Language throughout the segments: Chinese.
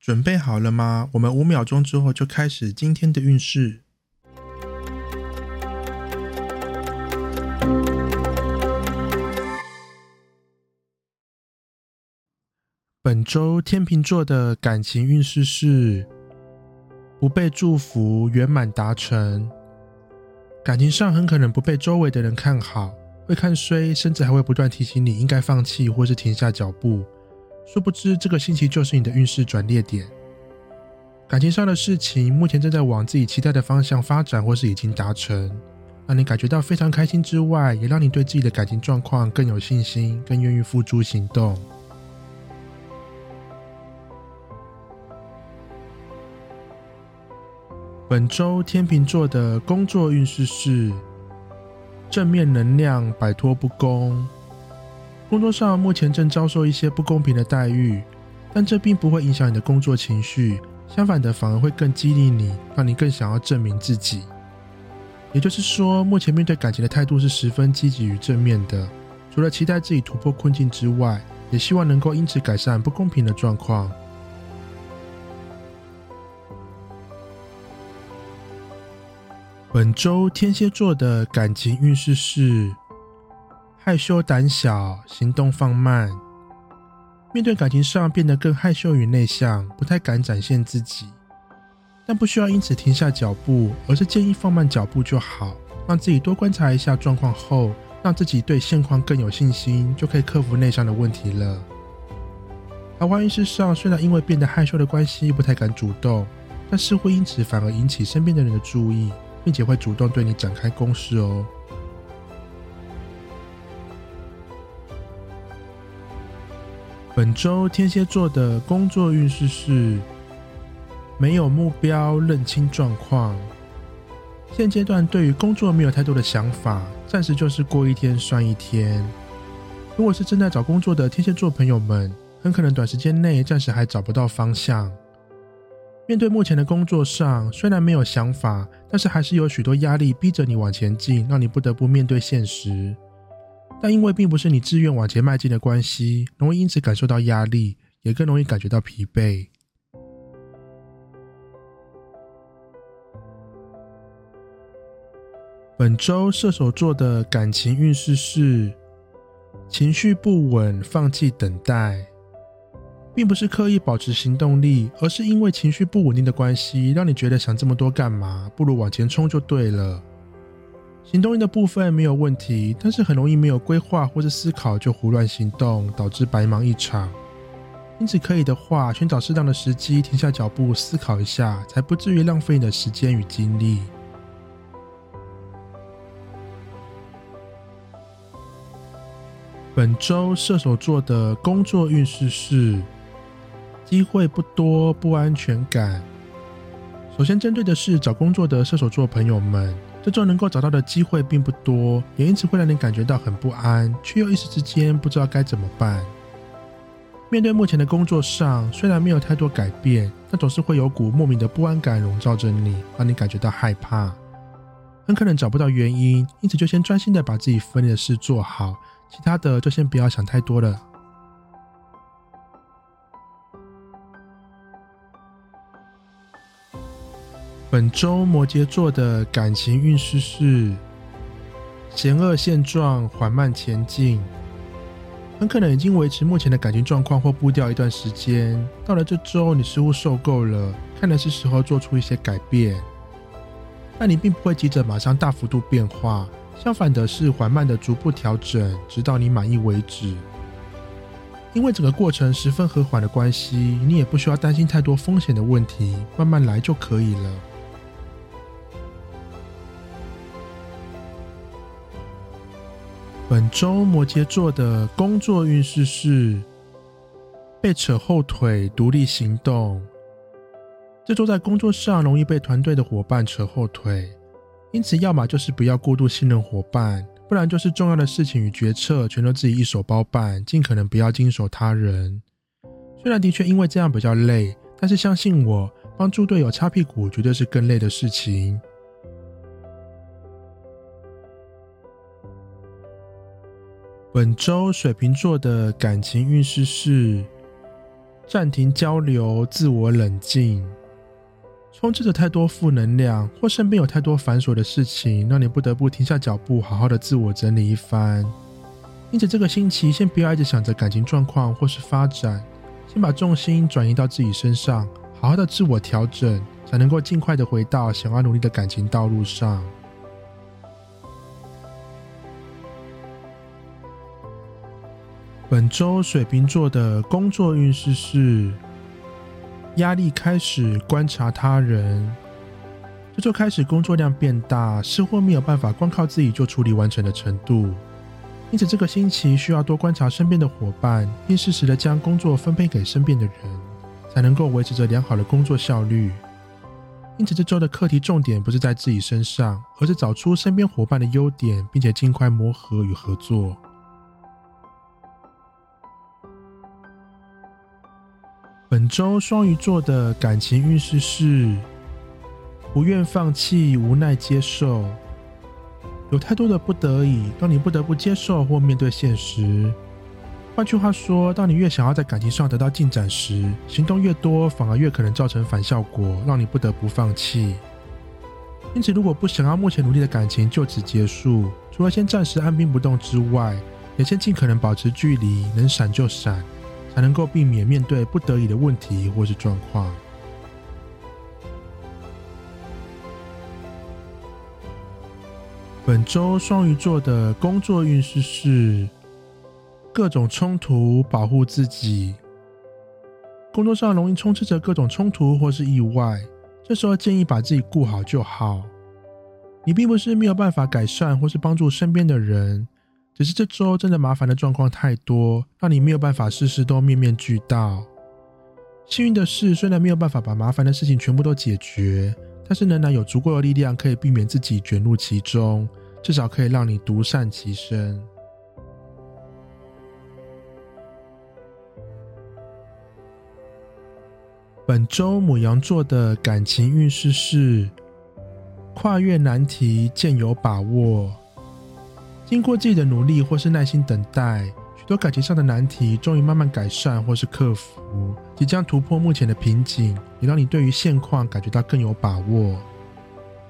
准备好了吗？我们五秒钟之后就开始今天的运势。本周天秤座的感情运势是不被祝福，圆满达成。感情上很可能不被周围的人看好。会看衰，甚至还会不断提醒你应该放弃或是停下脚步。殊不知，这个星期就是你的运势转捩点。感情上的事情目前正在往自己期待的方向发展，或是已经达成，让你感觉到非常开心之外，也让你对自己的感情状况更有信心，更愿意付诸行动。本周天秤座的工作运势是。正面能量，摆脱不公。工作上目前正遭受一些不公平的待遇，但这并不会影响你的工作情绪，相反的，反而会更激励你，让你更想要证明自己。也就是说，目前面对感情的态度是十分积极与正面的。除了期待自己突破困境之外，也希望能够因此改善不公平的状况。本周天蝎座的感情运势是害羞胆小，行动放慢。面对感情上变得更害羞与内向，不太敢展现自己。但不需要因此停下脚步，而是建议放慢脚步就好，让自己多观察一下状况后，让自己对现况更有信心，就可以克服内向的问题了。桃花运势上，虽然因为变得害羞的关系不太敢主动，但似乎因此反而引起身边的人的注意。并且会主动对你展开攻势哦。本周天蝎座的工作运势是没有目标，认清状况。现阶段对于工作没有太多的想法，暂时就是过一天算一天。如果是正在找工作的天蝎座朋友们，很可能短时间内暂时还找不到方向。面对目前的工作上，虽然没有想法，但是还是有许多压力逼着你往前进，让你不得不面对现实。但因为并不是你自愿往前迈进的关系，容易因此感受到压力，也更容易感觉到疲惫。本周射手座的感情运势是情绪不稳，放弃等待。并不是刻意保持行动力，而是因为情绪不稳定的关系，让你觉得想这么多干嘛？不如往前冲就对了。行动力的部分没有问题，但是很容易没有规划或者思考就胡乱行动，导致白忙一场。因此，可以的话，寻找适当的时机停下脚步思考一下，才不至于浪费你的时间与精力。本周射手座的工作运势是。机会不多，不安全感。首先针对的是找工作的射手座朋友们，这种能够找到的机会并不多，也因此会让你感觉到很不安，却又一时之间不知道该怎么办。面对目前的工作上，虽然没有太多改变，但总是会有股莫名的不安感笼罩着你，让你感觉到害怕。很可能找不到原因，因此就先专心的把自己分内的事做好，其他的就先不要想太多了。本周摩羯座的感情运势是险恶现状，缓慢前进。很可能已经维持目前的感情状况或步调一段时间，到了这周，你似乎受够了，看来是时候做出一些改变。但你并不会急着马上大幅度变化，相反的是缓慢的逐步调整，直到你满意为止。因为整个过程十分和缓的关系，你也不需要担心太多风险的问题，慢慢来就可以了。本周摩羯座的工作运势是被扯后腿，独立行动。这周在工作上容易被团队的伙伴扯后腿，因此要么就是不要过度信任伙伴，不然就是重要的事情与决策全都自己一手包办，尽可能不要经手他人。虽然的确因为这样比较累，但是相信我，帮助队友擦屁股绝对是更累的事情。本周水瓶座的感情运势是暂停交流，自我冷静。充斥着太多负能量，或身边有太多繁琐的事情，让你不得不停下脚步，好好的自我整理一番。因此，这个星期先不要一直想着感情状况或是发展，先把重心转移到自己身上，好好的自我调整，才能够尽快的回到想要努力的感情道路上。本周水瓶座的工作运势是。压力开始观察他人，这周开始工作量变大，似乎没有办法光靠自己就处理完成的程度。因此，这个星期需要多观察身边的伙伴，并适时的将工作分配给身边的人，才能够维持着良好的工作效率。因此，这周的课题重点不是在自己身上，而是找出身边伙伴的优点，并且尽快磨合与合作。本周双鱼座的感情运势是不愿放弃，无奈接受，有太多的不得已，当你不得不接受或面对现实。换句话说，当你越想要在感情上得到进展时，行动越多，反而越可能造成反效果，让你不得不放弃。因此，如果不想要目前努力的感情就此结束，除了先暂时按兵不动之外，也先尽可能保持距离，能闪就闪。才能够避免面对不得已的问题或是状况。本周双鱼座的工作运势是各种冲突，保护自己。工作上容易充斥着各种冲突或是意外，这时候建议把自己顾好就好。你并不是没有办法改善或是帮助身边的人。只是这周真的麻烦的状况太多，让你没有办法事事都面面俱到。幸运的是，虽然没有办法把麻烦的事情全部都解决，但是仍然有足够的力量可以避免自己卷入其中，至少可以让你独善其身。本周母羊座的感情运势是跨越难题，渐有把握。经过自己的努力或是耐心等待，许多感情上的难题终于慢慢改善或是克服，即将突破目前的瓶颈，也让你对于现况感觉到更有把握。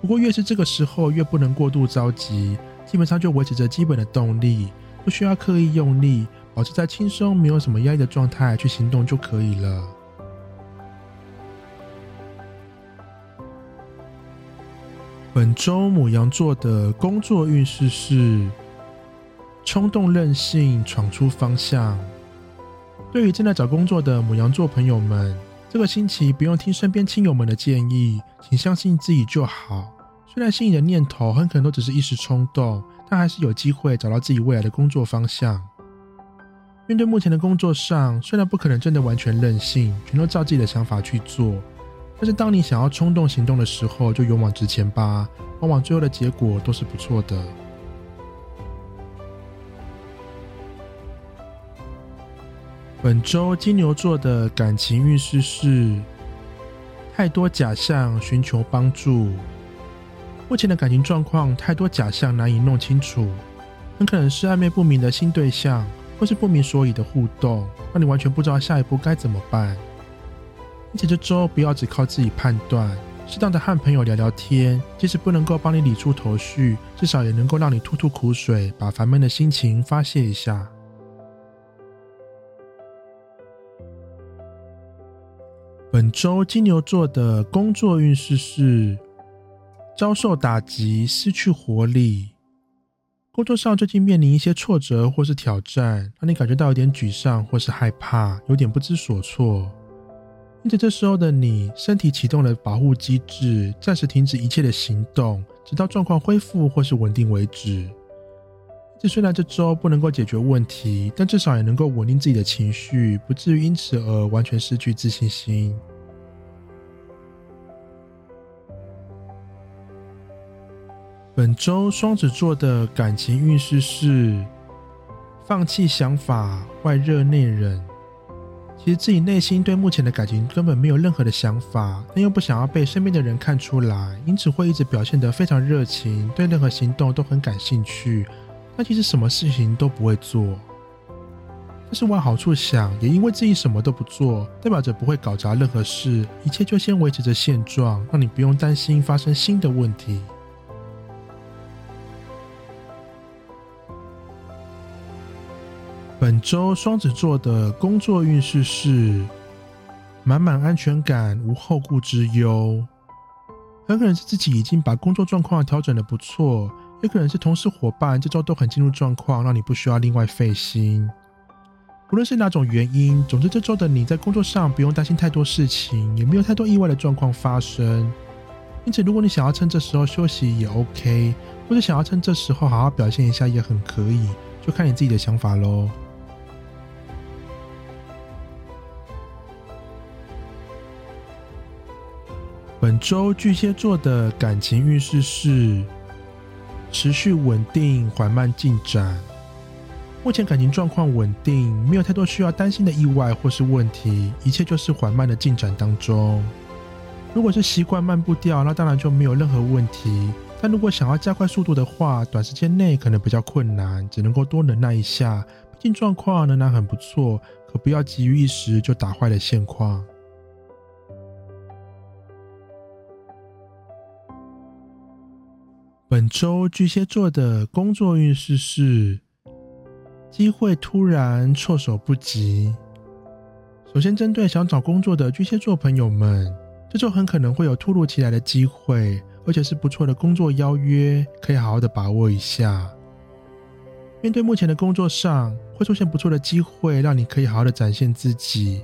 不过越是这个时候，越不能过度着急，基本上就维持着基本的动力，不需要刻意用力，保持在轻松、没有什么压力的状态去行动就可以了。本周母羊座的工作运势是。冲动任性，闯出方向。对于正在找工作的母羊座朋友们，这个星期不用听身边亲友们的建议，请相信自己就好。虽然心里的念头很可能都只是一时冲动，但还是有机会找到自己未来的工作方向。面对目前的工作上，虽然不可能真的完全任性，全都照自己的想法去做，但是当你想要冲动行动的时候，就勇往直前吧，往往最后的结果都是不错的。本周金牛座的感情运势是太多假象，寻求帮助。目前的感情状况太多假象，难以弄清楚，很可能是暧昧不明的新对象，或是不明所以的互动，让你完全不知道下一步该怎么办。因此，这周不要只靠自己判断，适当的和朋友聊聊天，即使不能够帮你理出头绪，至少也能够让你吐吐苦水，把烦闷的心情发泄一下。本周金牛座的工作运势是遭受打击，失去活力。工作上最近面临一些挫折或是挑战，让你感觉到有点沮丧或是害怕，有点不知所措。因此，这时候的你，身体启动了保护机制，暂时停止一切的行动，直到状况恢复或是稳定为止。这虽然这周不能够解决问题，但至少也能够稳定自己的情绪，不至于因此而完全失去自信心。本周双子座的感情运势是放弃想法，外热内冷。其实自己内心对目前的感情根本没有任何的想法，但又不想要被身边的人看出来，因此会一直表现得非常热情，对任何行动都很感兴趣。但其实什么事情都不会做。但是往好处想，也因为自己什么都不做，代表着不会搞砸任何事，一切就先维持着现状，让你不用担心发生新的问题。本周双子座的工作运势是满满安全感，无后顾之忧。很可能是自己已经把工作状况调整的不错，也可能是同事伙伴这周都很进入状况，让你不需要另外费心。无论是哪种原因，总之这周的你在工作上不用担心太多事情，也没有太多意外的状况发生。因此，如果你想要趁这时候休息也 OK，或者想要趁这时候好好表现一下也很可以，就看你自己的想法喽。本周巨蟹座的感情运势是持续稳定、缓慢进展。目前感情状况稳定，没有太多需要担心的意外或是问题，一切就是缓慢的进展当中。如果是习惯慢步调，那当然就没有任何问题。但如果想要加快速度的话，短时间内可能比较困难，只能够多忍耐一下。毕竟状况仍然很不错，可不要急于一时就打坏了现况。本周巨蟹座的工作运势是机会突然措手不及。首先，针对想找工作的巨蟹座朋友们，这周很可能会有突如其来的机会，而且是不错的工作邀约，可以好好的把握一下。面对目前的工作上，会出现不错的机会，让你可以好好的展现自己。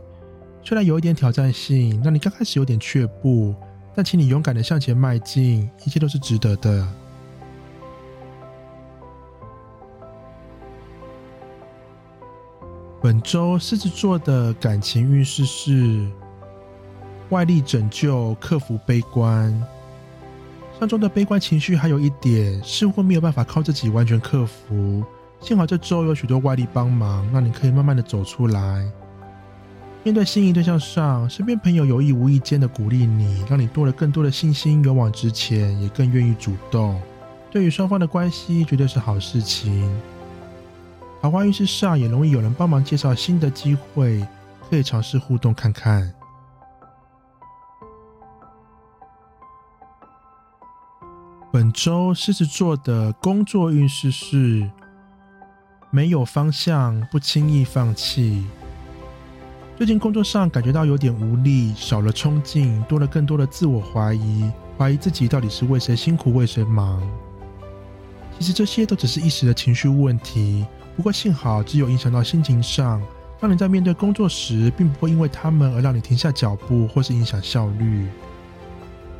虽然有一点挑战性，让你刚开始有点却步，但请你勇敢的向前迈进，一切都是值得的。本周狮子座的感情运势是外力拯救，克服悲观。上周的悲观情绪还有一点，似乎没有办法靠自己完全克服。幸好这周有许多外力帮忙，让你可以慢慢的走出来。面对心仪对象上，身边朋友有意无意间的鼓励你，让你多了更多的信心，勇往直前，也更愿意主动。对于双方的关系，绝对是好事情。桃花运势上也容易有人帮忙介绍新的机会，可以尝试互动看看。本周狮子座的工作运势是没有方向，不轻易放弃。最近工作上感觉到有点无力，少了冲劲，多了更多的自我怀疑，怀疑自己到底是为谁辛苦为谁忙。其实这些都只是一时的情绪问题。不过幸好，只有影响到心情上，让你在面对工作时，并不会因为他们而让你停下脚步，或是影响效率。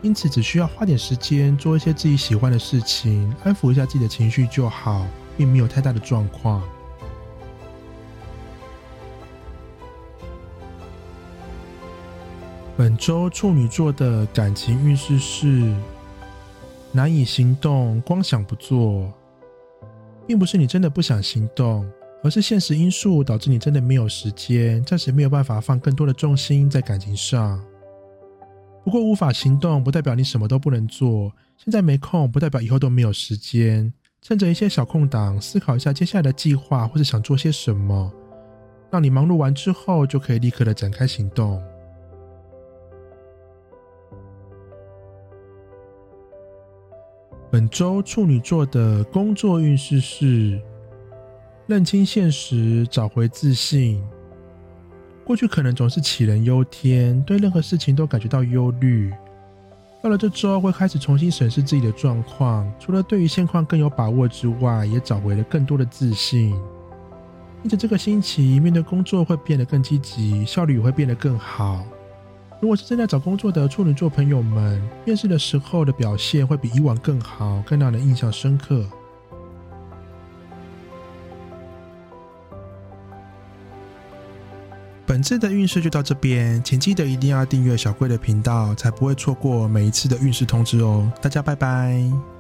因此，只需要花点时间做一些自己喜欢的事情，安抚一下自己的情绪就好，并没有太大的状况。本周处女座的感情运势是难以行动，光想不做。并不是你真的不想行动，而是现实因素导致你真的没有时间，暂时没有办法放更多的重心在感情上。不过无法行动不代表你什么都不能做，现在没空不代表以后都没有时间。趁着一些小空档，思考一下接下来的计划或者想做些什么，让你忙碌完之后就可以立刻的展开行动。本周处女座的工作运势是认清现实，找回自信。过去可能总是杞人忧天，对任何事情都感觉到忧虑。到了这周，会开始重新审视自己的状况，除了对于现况更有把握之外，也找回了更多的自信。因此，这个星期面对工作会变得更积极，效率也会变得更好。如果是正在找工作的处女座朋友们，面试的时候的表现会比以往更好，更让人印象深刻。本次的运势就到这边，请记得一定要订阅小贵的频道，才不会错过每一次的运势通知哦。大家拜拜。